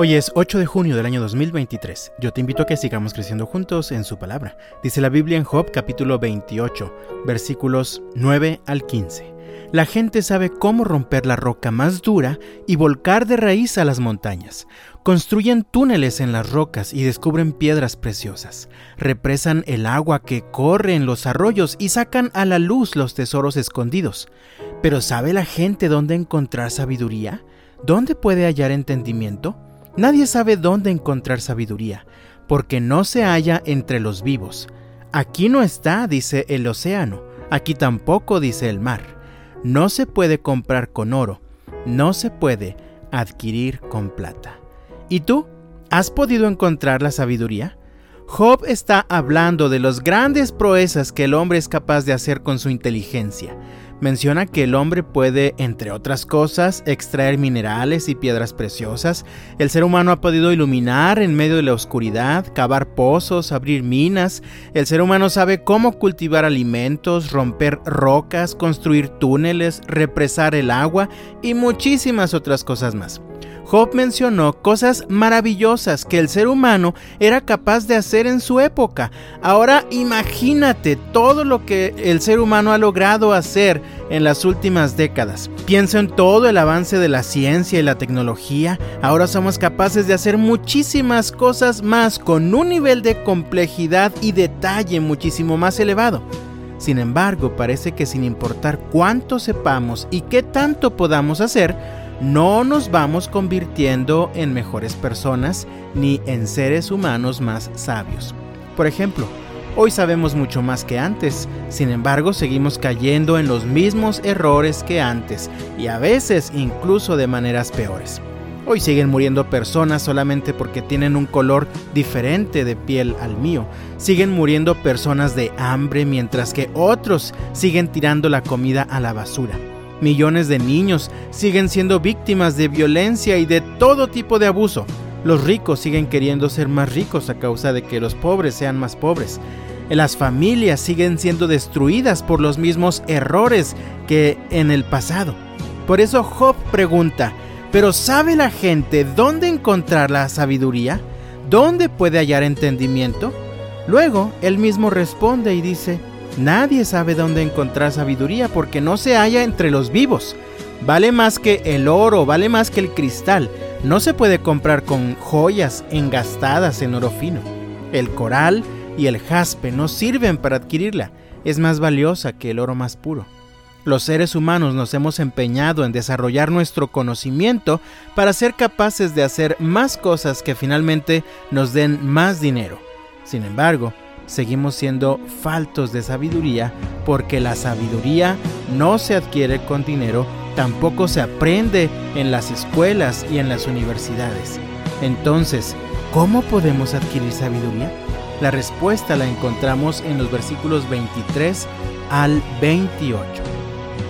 Hoy es 8 de junio del año 2023. Yo te invito a que sigamos creciendo juntos en su palabra. Dice la Biblia en Job capítulo 28, versículos 9 al 15. La gente sabe cómo romper la roca más dura y volcar de raíz a las montañas. Construyen túneles en las rocas y descubren piedras preciosas. Represan el agua que corre en los arroyos y sacan a la luz los tesoros escondidos. Pero ¿sabe la gente dónde encontrar sabiduría? ¿Dónde puede hallar entendimiento? Nadie sabe dónde encontrar sabiduría, porque no se halla entre los vivos. Aquí no está, dice el océano, aquí tampoco dice el mar. No se puede comprar con oro, no se puede adquirir con plata. ¿Y tú? ¿Has podido encontrar la sabiduría? Job está hablando de los grandes proezas que el hombre es capaz de hacer con su inteligencia menciona que el hombre puede, entre otras cosas, extraer minerales y piedras preciosas. El ser humano ha podido iluminar en medio de la oscuridad, cavar pozos, abrir minas. El ser humano sabe cómo cultivar alimentos, romper rocas, construir túneles, represar el agua y muchísimas otras cosas más. Job mencionó cosas maravillosas que el ser humano era capaz de hacer en su época. Ahora imagínate todo lo que el ser humano ha logrado hacer en las últimas décadas. Piensa en todo el avance de la ciencia y la tecnología. Ahora somos capaces de hacer muchísimas cosas más con un nivel de complejidad y detalle muchísimo más elevado. Sin embargo, parece que sin importar cuánto sepamos y qué tanto podamos hacer, no nos vamos convirtiendo en mejores personas ni en seres humanos más sabios. Por ejemplo, hoy sabemos mucho más que antes, sin embargo seguimos cayendo en los mismos errores que antes y a veces incluso de maneras peores. Hoy siguen muriendo personas solamente porque tienen un color diferente de piel al mío. Siguen muriendo personas de hambre mientras que otros siguen tirando la comida a la basura. Millones de niños siguen siendo víctimas de violencia y de todo tipo de abuso. Los ricos siguen queriendo ser más ricos a causa de que los pobres sean más pobres. Las familias siguen siendo destruidas por los mismos errores que en el pasado. Por eso Job pregunta, ¿pero sabe la gente dónde encontrar la sabiduría? ¿Dónde puede hallar entendimiento? Luego él mismo responde y dice, Nadie sabe dónde encontrar sabiduría porque no se halla entre los vivos. Vale más que el oro, vale más que el cristal. No se puede comprar con joyas engastadas en oro fino. El coral y el jaspe no sirven para adquirirla. Es más valiosa que el oro más puro. Los seres humanos nos hemos empeñado en desarrollar nuestro conocimiento para ser capaces de hacer más cosas que finalmente nos den más dinero. Sin embargo, seguimos siendo faltos de sabiduría porque la sabiduría no se adquiere con dinero, tampoco se aprende en las escuelas y en las universidades. Entonces, ¿cómo podemos adquirir sabiduría? La respuesta la encontramos en los versículos 23 al 28.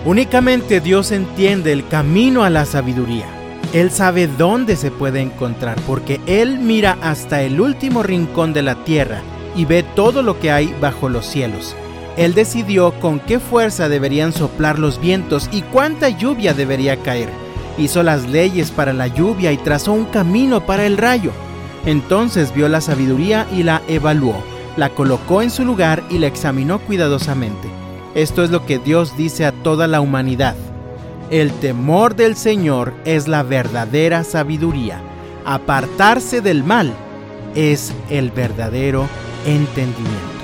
Únicamente Dios entiende el camino a la sabiduría. Él sabe dónde se puede encontrar porque Él mira hasta el último rincón de la tierra y ve todo lo que hay bajo los cielos. Él decidió con qué fuerza deberían soplar los vientos y cuánta lluvia debería caer. Hizo las leyes para la lluvia y trazó un camino para el rayo. Entonces vio la sabiduría y la evaluó, la colocó en su lugar y la examinó cuidadosamente. Esto es lo que Dios dice a toda la humanidad. El temor del Señor es la verdadera sabiduría. Apartarse del mal es el verdadero entendimiento.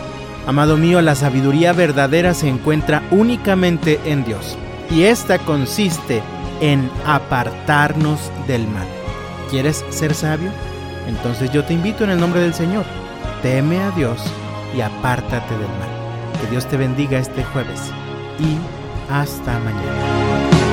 Amado mío, la sabiduría verdadera se encuentra únicamente en Dios y esta consiste en apartarnos del mal. ¿Quieres ser sabio? Entonces yo te invito en el nombre del Señor. Teme a Dios y apártate del mal. Que Dios te bendiga este jueves y hasta mañana.